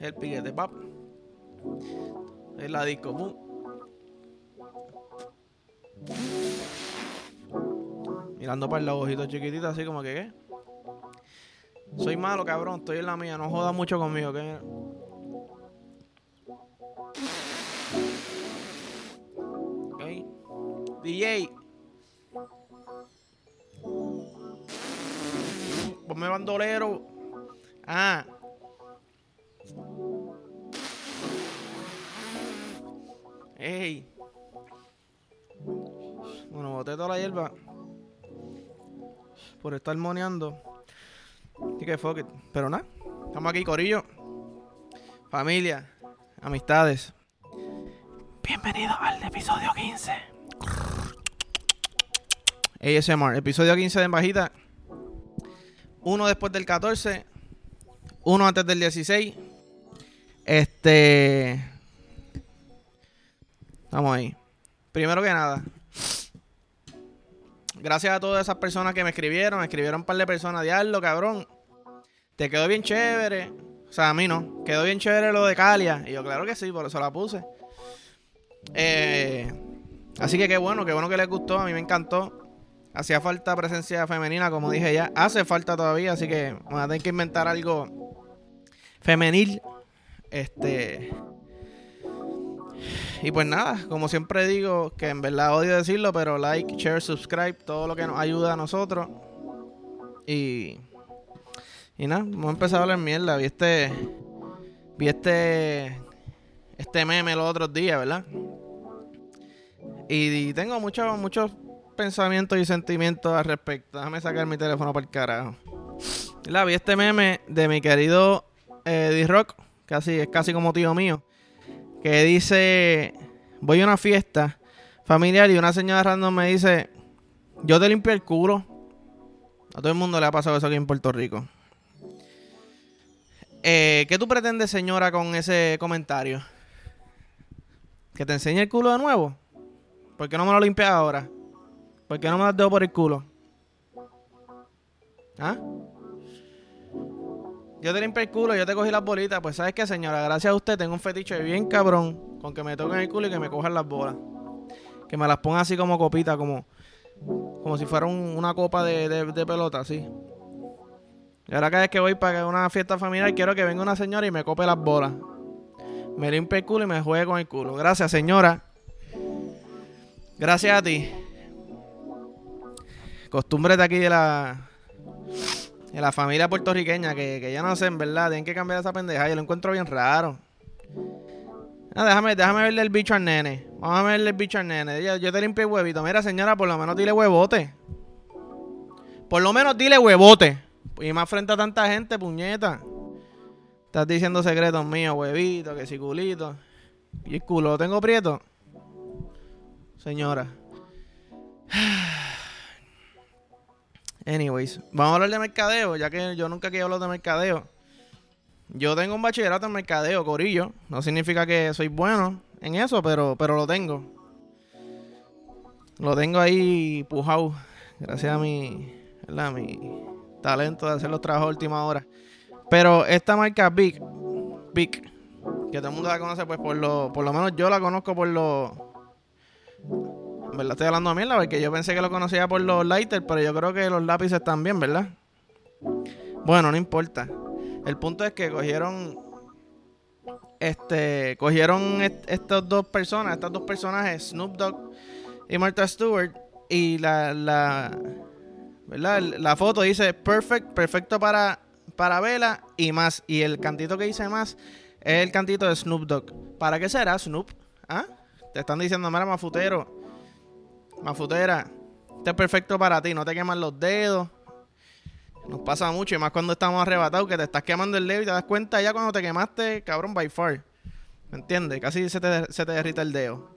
El piquete, pap. Es la disco, pum. Mirando para el lado, ojito chiquitito, así como que, ¿qué? Soy malo, cabrón, estoy en la mía, no jodas mucho conmigo, ¿qué? Ok. DJ. Ponme bandolero. Ah. Ey. Bueno, boté toda la hierba. Por estar moneando. Así que fuck it. Pero nada. Estamos aquí, Corillo. Familia. Amistades. Bienvenido al episodio 15. ASMR. Episodio 15 de En Bajita. Uno después del 14. Uno antes del 16. Este. Vamos ahí. Primero que nada. Gracias a todas esas personas que me escribieron. Me escribieron un par de personas. Diablo, cabrón. Te quedó bien chévere. O sea, a mí no. Quedó bien chévere lo de Calia. Y yo, claro que sí, por eso la puse. Eh, así que qué bueno, qué bueno que les gustó. A mí me encantó. Hacía falta presencia femenina, como dije ya. Hace falta todavía, así que vamos a tener que inventar algo femenil. Este. Y pues nada, como siempre digo, que en verdad odio decirlo, pero like, share, subscribe, todo lo que nos ayuda a nosotros. Y. Y nada, vamos a empezar a hablar mierda. Vi este. Vi este. Este meme los otros días, ¿verdad? Y, tengo muchos, muchos pensamientos y sentimientos al respecto. Déjame sacar mi teléfono para el carajo. La vi este meme de mi querido eh, D-Rock, casi, es casi como tío mío, que dice, voy a una fiesta familiar y una señora random me dice, yo te limpio el culo. A todo el mundo le ha pasado eso aquí en Puerto Rico. Eh, ¿Qué tú pretendes, señora, con ese comentario? ¿Que te enseñe el culo de nuevo? ¿Por qué no me lo limpias ahora? ¿Por qué no me das dedo por el culo? ¿Ah? Yo te limpié el culo, yo te cogí las bolitas. Pues, ¿sabes qué, señora? Gracias a usted tengo un fetiche bien cabrón con que me toquen el culo y que me cojan las bolas. Que me las pongan así como copita, como, como si fuera una copa de, de pelota, así. Y ahora cada vez que voy para una fiesta familiar quiero que venga una señora y me cope las bolas. Me limpie el culo y me juegue con el culo. Gracias, señora. Gracias a ti. Costumbre de aquí de la de la familia puertorriqueña que, que ya no sé, en verdad, tienen que cambiar esa pendeja. Yo lo encuentro bien raro. Ah, déjame, déjame verle el bicho al nene. Vamos a verle el bicho al nene. Yo, yo te limpio el huevito. Mira, señora, por lo menos dile huevote. Por lo menos dile huevote. Y más frente a tanta gente, puñeta. Estás diciendo secretos míos, huevito, que si culito. ¿Y el culo lo tengo prieto? Señora. Anyways, vamos a hablar de mercadeo, ya que yo nunca quiero hablar de mercadeo. Yo tengo un bachillerato en mercadeo, corillo. No significa que soy bueno en eso, pero, pero lo tengo. Lo tengo ahí pujado. Gracias a mi, mi talento de hacer los trabajos a última hora. Pero esta marca Big, Big, que todo el mundo la conoce, pues por lo, por lo menos yo la conozco por los. ¿Verdad? Estoy hablando de mierda porque yo pensé que lo conocía por los lighters, pero yo creo que los lápices también, ¿verdad? Bueno, no importa. El punto es que cogieron. Este. Cogieron estas dos personas, estas dos personajes, Snoop Dogg y Martha Stewart. Y la, la ¿verdad? La foto dice perfect, perfecto para, para vela y más. Y el cantito que dice más es el cantito de Snoop Dogg. ¿Para qué será Snoop? ¿Ah? Te están diciendo, mira, mafutero, mafutera, este es perfecto para ti, no te queman los dedos. Nos pasa mucho, y más cuando estamos arrebatados, que te estás quemando el dedo y te das cuenta ya cuando te quemaste, cabrón, by far. ¿Me entiendes? Casi se te, se te derrita el dedo.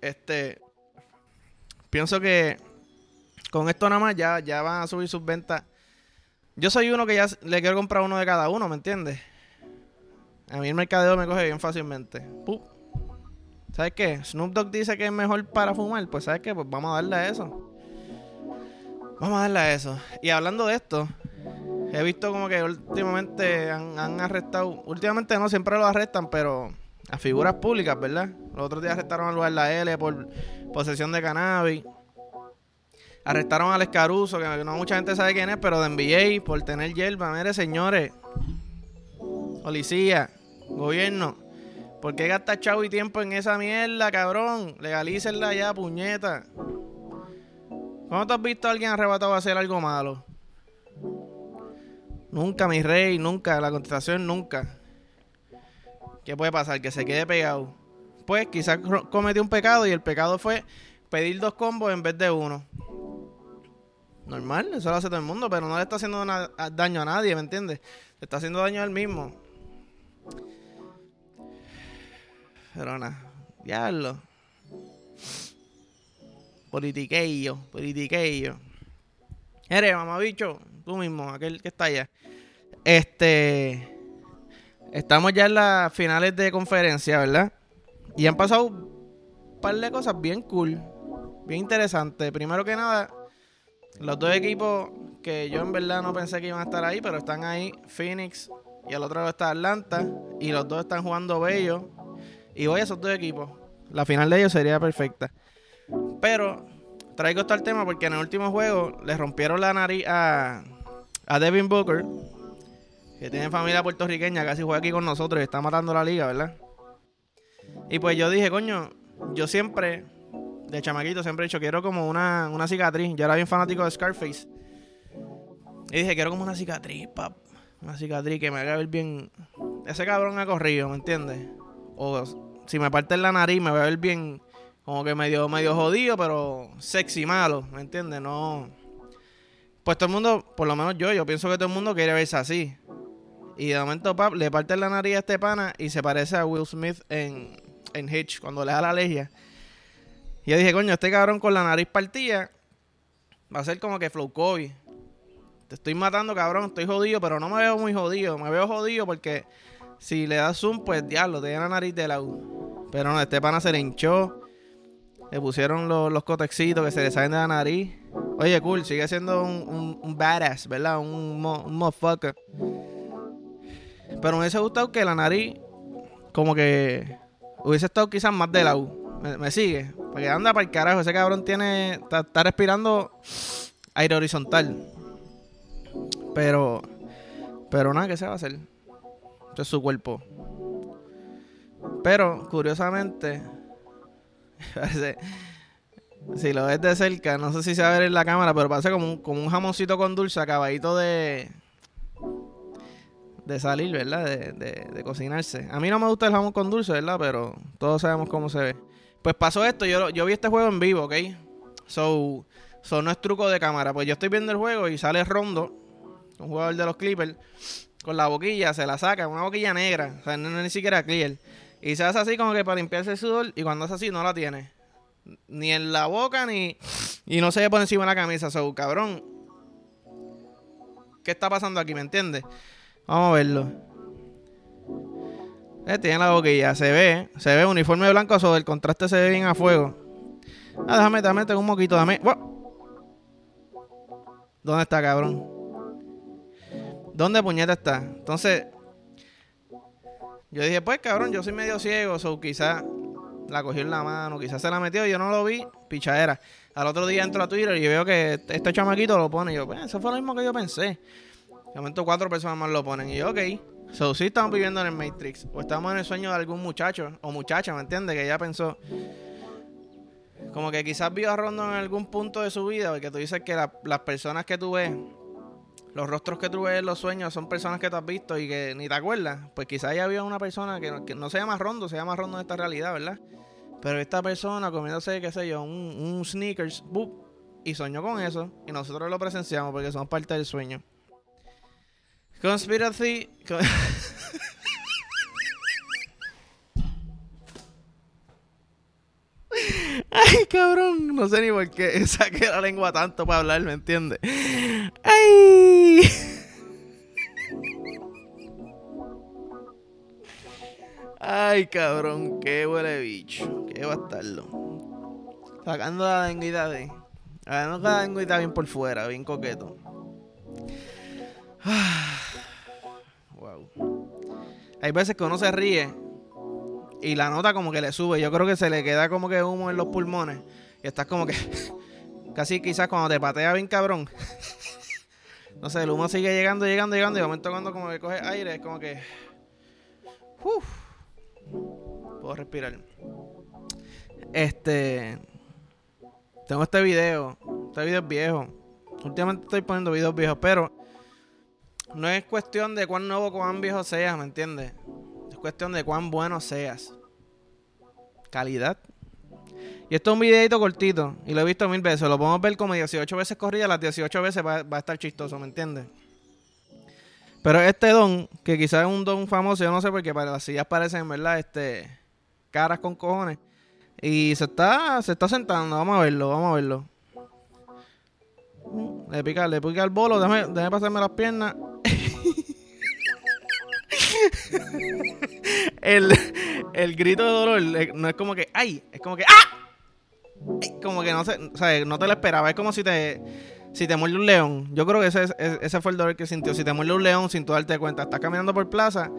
Este. Pienso que con esto nada más ya, ya van a subir sus ventas. Yo soy uno que ya le quiero comprar uno de cada uno, ¿me entiendes? A mí el mercadeo me coge bien fácilmente. ¿Sabes qué? Snoop Dogg dice que es mejor para fumar. Pues ¿sabes qué? Pues vamos a darle a eso. Vamos a darle a eso. Y hablando de esto, he visto como que últimamente han, arrestado, últimamente no, siempre lo arrestan, pero a figuras públicas, ¿verdad? Los otros días arrestaron a Luis La L por posesión de cannabis. Arrestaron al Escaruso, que no mucha gente sabe quién es, pero de NBA por tener hierba. Mire, señores, policía, gobierno, ¿por qué gasta chavo y tiempo en esa mierda, cabrón? Legalícenla ya, puñeta. ¿Cuándo te has visto a alguien arrebatado a hacer algo malo? Nunca, mi rey, nunca. La contestación nunca. ¿Qué puede pasar? Que se quede pegado. Pues quizás cometió un pecado y el pecado fue pedir dos combos en vez de uno. Normal, eso lo hace todo el mundo, pero no le está haciendo daño a nadie, ¿me entiendes? Le está haciendo daño al mismo. Pero nada, diablo. Politiqueillo, politiqueillo. Eres, mamabicho, tú mismo, aquel que está allá. Este. Estamos ya en las finales de conferencia, ¿verdad? Y han pasado un par de cosas bien cool, bien interesantes. Primero que nada, los dos equipos que yo en verdad no pensé que iban a estar ahí, pero están ahí, Phoenix y al otro lado está Atlanta, y los dos están jugando bello. Y voy a esos dos equipos. La final de ellos sería perfecta. Pero traigo esto al tema porque en el último juego le rompieron la nariz a, a Devin Booker que tiene familia puertorriqueña, casi juega aquí con nosotros y está matando la liga, ¿verdad? Y pues yo dije, coño, yo siempre, de chamaquito, siempre he dicho, quiero como una, una cicatriz. Yo era bien fanático de Scarface. Y dije, quiero como una cicatriz, pap. Una cicatriz que me haga ver bien. Ese cabrón ha corrido, ¿me entiendes? O si me parte la nariz, me va a ver bien. Como que medio, medio jodido, pero sexy malo, ¿me entiendes? No. Pues todo el mundo, por lo menos yo, yo pienso que todo el mundo quiere verse así. Y de momento, pap, le parte la nariz a este pana y se parece a Will Smith en, en Hitch, cuando le da la legia. Y yo dije, coño, este cabrón con la nariz partida va a ser como que Flow Kobe. Te estoy matando, cabrón, estoy jodido, pero no me veo muy jodido. Me veo jodido porque si le das zoom, pues diablo, te la nariz de la U. Pero no, este pana se le hinchó. Le pusieron los, los cotexitos que se le salen de la nariz. Oye, cool, sigue siendo un, un, badass, ¿verdad? Un, un motherfucker. Pero me hubiese gustado que la nariz, como que hubiese estado quizás más de la U. Me, sigue. Porque anda para el carajo. Ese cabrón tiene. Está, respirando aire horizontal. Pero. Pero nada, ¿qué se va a hacer? Es su cuerpo. Pero, curiosamente. si lo ves de cerca, no sé si se va a ver en la cámara, pero parece como un, como jamoncito con dulce acabadito de de salir, ¿verdad? De, cocinarse. A mí no me gusta el jamón con dulce, ¿verdad? Pero todos sabemos cómo se ve. Pues pasó esto, yo, yo vi este juego en vivo, ¿ok? So, so, no es truco de cámara. Pues yo estoy viendo el juego y sale Rondo, un jugador de los Clippers, con la boquilla, se la saca, una boquilla negra, o sea, no, ni siquiera clear. Y se hace así como que para limpiarse el sudor y cuando es así no la tiene. Ni en la boca ni... Y no se ve por encima de la camisa, so, cabrón. ¿Qué está pasando aquí? ¿Me entiendes? Vamos a verlo. Eh, tiene la boquilla, se ve, se ve uniforme blanco sobre el contraste se ve bien a fuego. Ah, déjame, déjame, tengo un moquito, dame. ¿Dónde está, cabrón? ¿Dónde puñeta está? Entonces, yo dije, pues cabrón, yo soy medio ciego, o quizás la cogió en la mano, quizás se la metió, yo no lo vi, pichadera. Al otro día entro a Twitter y veo que este chamaquito lo pone. Y yo, pues, eso fue lo mismo que yo pensé. De momento cuatro personas más lo ponen. Y yo, ok. So, sí estamos viviendo en el Matrix. O estamos en el sueño de algún muchacho o muchacha, ¿me entiendes? Que ya pensó. Como que quizás vio a Rondo en algún punto de su vida. Porque tú dices que las personas que tú ves, los rostros que tú ves en los sueños son personas que tú has visto y que ni te acuerdas. Pues quizás ya había una persona que no, se llama Rondo, se llama Rondo en esta realidad, ¿verdad? Pero esta persona comiéndose, qué sé yo, un, un sneakers, y soñó con eso. Y nosotros lo presenciamos porque somos parte del sueño. Conspiracy. Ay, cabrón, no sé ni por qué saqué la lengua tanto para hablar, ¿me entiendes? Ay. Ay, cabrón, qué huele bicho, qué bastardo. Sacando la lengüita de. Sacando la lengüita bien por fuera, bien coqueto. wow. Hay veces que uno se ríe y la nota como que le sube. Yo creo que se le queda como que humo en los pulmones. Y estás como que. casi quizás cuando te patea bien cabrón. no sé, el humo sigue llegando, llegando, llegando. Y de momento cuando como que coge aire, es como que. Uf, puedo respirar. Este. Tengo este video. Este video es viejo. Últimamente estoy poniendo videos viejos, pero no es cuestión de cuán nuevo o cuán viejo seas, ¿me entiendes? Es cuestión de cuán bueno seas. Calidad. Y esto es un videito cortito. Y lo he visto mil veces. Lo podemos ver como 18 veces corrida. Las 18 veces va, va a estar chistoso, ¿me entiendes? Pero este don, que quizás es un don famoso, yo no sé por qué para las sillas parecen, ¿verdad? Este. Caras con cojones. Y se está, se está sentando. Vamos a verlo, vamos a verlo. Le pica, le pica el bolo. Déjame, déjame pasarme las piernas. el, el grito de dolor eh, no es como que ¡ay! Es como que ¡ah! Como que no sé, o sea, no te lo esperaba. Es como si te si te muerde un león. Yo creo que ese, ese fue el dolor que sintió. Si te muerde un león sin tú darte cuenta. Estás caminando por plaza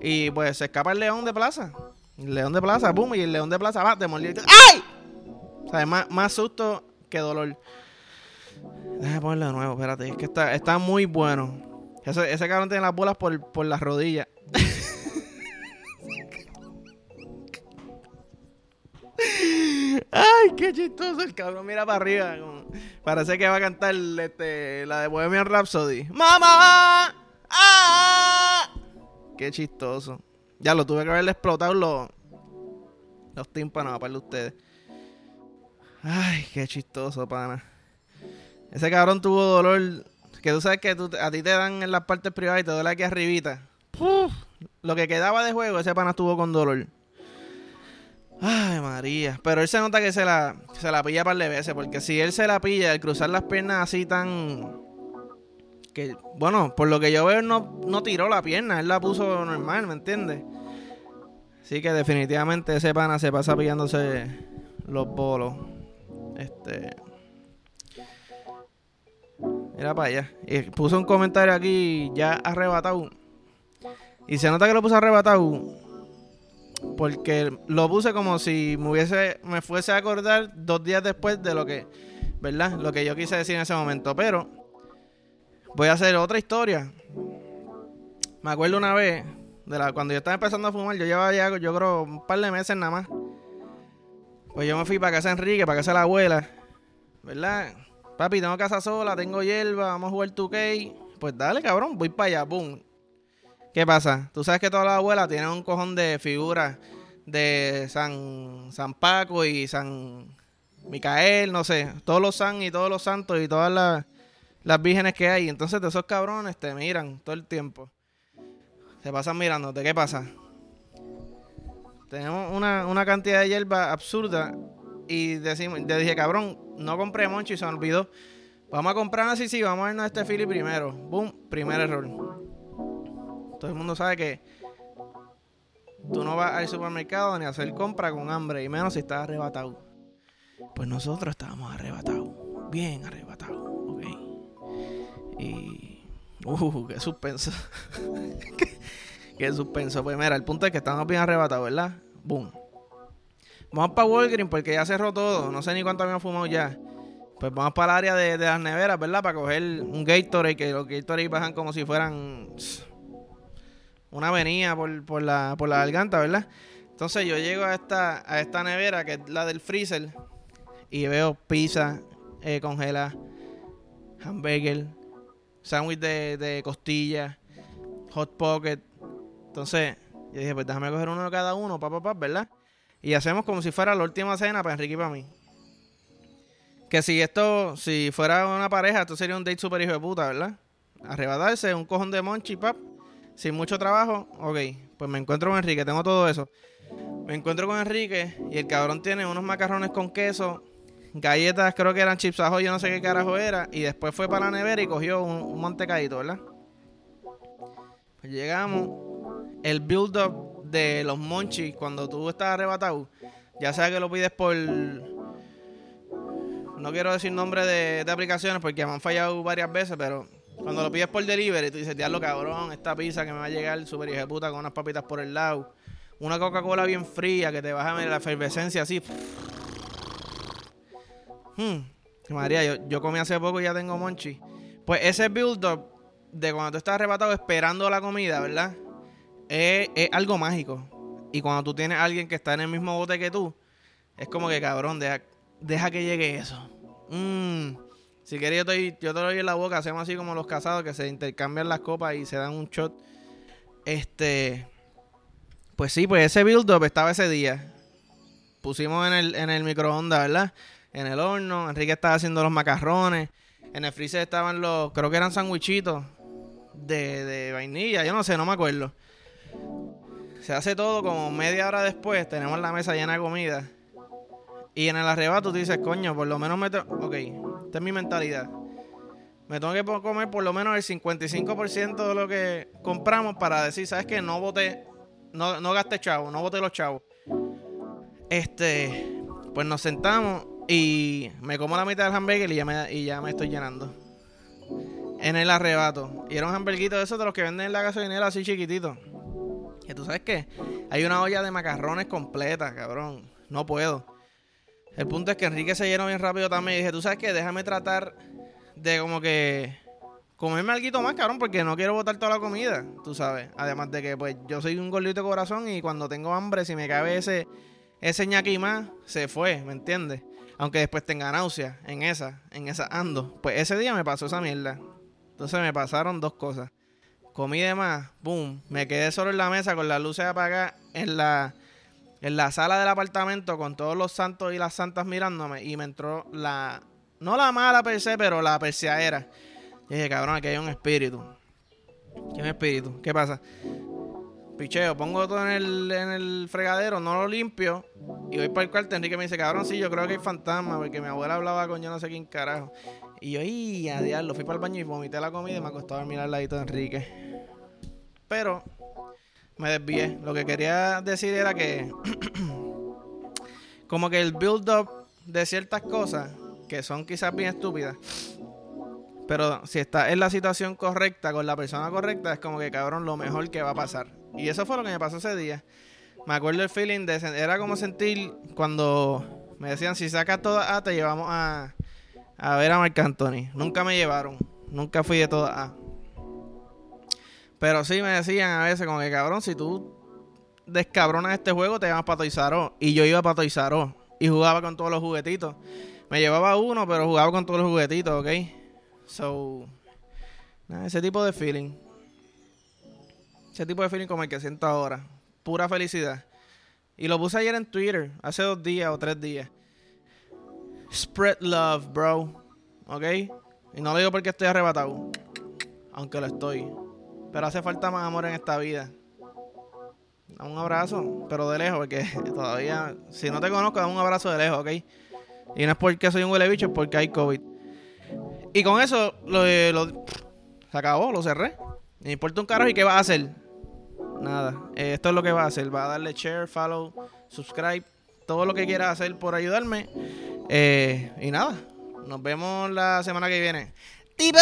y pues se escapa el león de plaza. El león de plaza, boom, y el león de plaza va, te mordió. ¡Ay! O sea, más, más susto que dolor. Déjame ponerlo de nuevo, espérate. Es que está, está muy bueno. Ese, ese cabrón tiene las bolas por, por las rodillas. Ay, qué chistoso el cabrón. Mira para arriba. parece que va a cantar este, la de Bohemian Rhapsody. ¡Mamá! ¡Ah! Qué chistoso. Ya lo tuve que haberle explotado los, los tímpanos para ustedes. Ay, qué chistoso, pana. Ese cabrón tuvo dolor. Que tú sabes que a ti te dan en las partes privadas y te duele aquí arribita. lo que quedaba de juego, ese pana estuvo con dolor. Ay, María. Pero él se nota que se la, se la pilla par de veces. Porque si él se la pilla al cruzar las piernas así tan. Que, bueno, por lo que yo veo, no, no tiró la pierna. Él la puso normal, ¿me entiendes? Así que definitivamente ese pana se pasa pillándose los bolos. Este. Mira para allá. Y puso un comentario aquí ya arrebatado. Y se nota que lo puso arrebatado. Porque lo puse como si me hubiese, me fuese a acordar dos días después de lo que, ¿verdad? Lo que yo quise decir en ese momento. Pero voy a hacer otra historia. Me acuerdo una vez, de la, cuando yo estaba empezando a fumar, yo llevaba ya, yo creo, un par de meses nada más. Pues yo me fui para casa de Enrique, para casa de la abuela. ¿Verdad? Papi, tengo casa sola, tengo hierba, vamos a jugar 2K. Pues dale, cabrón, voy para allá, boom. ¿Qué pasa? Tú sabes que todas las abuelas tienen un cojón de figuras de San, San Paco y San Micael, no sé, todos los san y todos los santos y todas las, las vírgenes que hay. Entonces, de esos cabrones te miran todo el tiempo. Se pasan mirándote. ¿Qué pasa? Tenemos una, una cantidad de hierba absurda y decimos, le dije, cabrón, no compré moncho y se me olvidó. Vamos a comprar así, sí, vamos a vernos este Philly primero. Boom, primer error. Todo el mundo sabe que tú no vas al supermercado ni a hacer compra con hambre, y menos si estás arrebatado. Pues nosotros estábamos arrebatados, bien arrebatados, ok. Y. Uh, qué suspenso. qué, suspenso. Pues mira, el punto es que estamos bien arrebatados, ¿verdad? Boom. Vamos para Walgreens porque ya cerró todo. No sé ni cuánto habíamos fumado ya. Pues vamos para el área de, las neveras, ¿verdad? Para coger un Gatorade, que los Gatorade bajan como si fueran una avenida por, la, por la garganta, ¿verdad? Entonces yo llego a esta, a esta nevera, que es la del freezer, y veo pizza eh, congelada, hamburger, sándwich de, de costilla, hot pocket. Entonces yo dije, pues déjame coger uno de cada uno, papá, papá, ¿verdad? Y hacemos como si fuera la última cena para Enrique y para mí. Que si esto, si fuera una pareja, esto sería un date super hijo de puta, ¿verdad? Arrebatarse, un cojón de monchi, pap, sin mucho trabajo, ok. Pues me encuentro con Enrique, tengo todo eso. Me encuentro con Enrique y el cabrón tiene unos macarrones con queso, galletas, creo que eran chips ajo, yo no sé qué carajo era. Y después fue para la nevera y cogió un, un ¿verdad? Pues llegamos, el build-up de los monchis cuando tú estás arrebatado, ya sea que lo pides por. No quiero decir nombre de, aplicaciones porque me han fallado varias veces, pero Cuando lo pides por delivery, tú dices, diablo cabrón, esta pizza que me va a llegar súper hija puta con unas papitas por el lado. Una Coca-Cola bien fría que te baja la efervescencia así. Hmm. María, yo, yo comí hace poco y ya tengo monchi. Pues ese build-up de cuando tú estás arrebatado esperando la comida, ¿verdad? Es, algo mágico. Y cuando tú tienes a alguien que está en el mismo bote que tú, es como que cabrón, deja, deja que llegue eso. Mmm. Si quieres, yo, te, yo te lo doy en la boca. Hacemos así como los casados que se intercambian las copas y se dan un shot. Este. Pues sí, pues ese build-up estaba ese día. Pusimos en el, microondas, ¿verdad? En el horno. Enrique estaba haciendo los macarrones. En el freezer estaban los, creo que eran sandwichitos de, de vainilla. Yo no sé, no me acuerdo. Se hace todo como media hora después. Tenemos la mesa llena de comida. Y en el arrebato tú dices, coño, por lo menos me... Ok, esta es mi mentalidad. Me tengo que comer por lo menos el 55% de lo que compramos para decir, ¿sabes qué? No boté, no, no gasté chavo, no boté los chavos. Este, pues nos sentamos y me como la mitad del hamburger y ya me, y ya me estoy llenando. En el arrebato. Y era un hamburguito de esos de los que venden en la gasolinera así chiquitito. Y tú sabes qué? Hay una olla de macarrones completa, cabrón. No puedo. El punto es que Enrique se llenó bien rápido también. Y dije, tú sabes qué? Déjame tratar de como que comerme algo más, cabrón, porque no quiero botar toda la comida, tú sabes. Además de que, pues, yo soy un gordito de corazón y cuando tengo hambre, si me cabe ese, ese ñaqui más, se fue, ¿me entiendes? aunque después tenga náuseas en esa, en esa ando. Pues ese día me pasó esa mierda. Entonces me pasaron dos cosas. Comí de más, boom, me quedé solo en la mesa con las luces apagadas en la, en la sala del apartamento con todos los santos y las santas mirándome y me entró la, no la mala per se, pero la perseadera. Y dije, cabrón, aquí hay un espíritu. ¿Qué un espíritu? ¿Qué pasa? picheo, pongo todo en el, en el fregadero, no lo limpio y voy para el cuarto. Enrique me dice, cabrón, sí, yo creo que hay fantasma porque mi abuela hablaba con yo no sé quién carajo. Y yo, y a diablo, fui para el baño y vomité la comida y me acostó a dormir al ladito de Enrique. Pero me desvié. Lo que quería decir era que, como que el build-up de ciertas cosas que son quizás bien estúpidas. Pero si estás en la situación correcta, con la persona correcta, es como que cabrón, lo mejor que va a pasar. Y eso fue lo que me pasó ese día. Me acuerdo el feeling de. Era como sentir cuando me decían: si sacas toda A, te llevamos a, a ver a Marc Anthony. Nunca me llevaron. Nunca fui de toda A. Pero sí me decían a veces, como que cabrón, si tú descabronas este juego, te llamas para Toizaró. Y yo iba para Toizaró. Y jugaba con todos los juguetitos. Me llevaba uno, pero jugaba con todos los juguetitos, ¿ok? So. ese tipo de feeling. Ese tipo de feeling como el que siento ahora. Pura felicidad. Y lo puse ayer en Twitter, hace dos días o tres días. Spread love, bro. ¿Ok? Y no lo digo porque estoy arrebatado. Aunque lo estoy. Pero hace falta más amor en esta vida. un abrazo, pero de lejos, porque todavía, si no te conozco, dame un abrazo de lejos, ¿ok? Y no es porque soy un huele bicho, es porque hay COVID. Y con eso lo, se acabó, lo cerré. Me importa un carajo y qué vas a hacer. Nada. Eh, esto es lo que va a hacer. Va a darle share, follow, subscribe, todo lo que quiera hacer por ayudarme. Eh, y nada. Nos vemos la semana que viene. ¡Tipo!